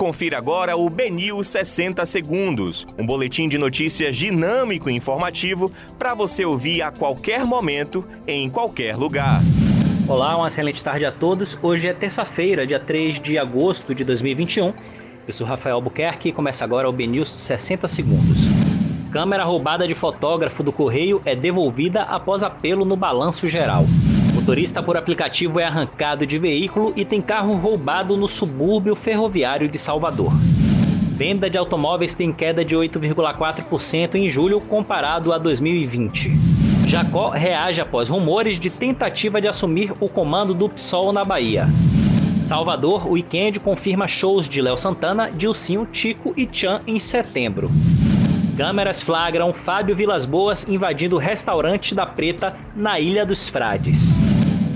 Confira agora o Benil 60 Segundos, um boletim de notícias dinâmico e informativo para você ouvir a qualquer momento, em qualquer lugar. Olá, uma excelente tarde a todos. Hoje é terça-feira, dia 3 de agosto de 2021. Eu sou Rafael Albuquerque e começa agora o BNews 60 Segundos. Câmera roubada de fotógrafo do Correio é devolvida após apelo no balanço geral. Motorista por aplicativo é arrancado de veículo e tem carro roubado no subúrbio ferroviário de Salvador. Venda de automóveis tem queda de 8,4% em julho comparado a 2020. Jacó reage após rumores de tentativa de assumir o comando do PSOL na Bahia. Salvador, o Weekend confirma shows de Léo Santana, Dilcinho, Tico e Chan em setembro. Câmeras flagram Fábio Vilas Boas invadindo o restaurante da Preta na Ilha dos Frades.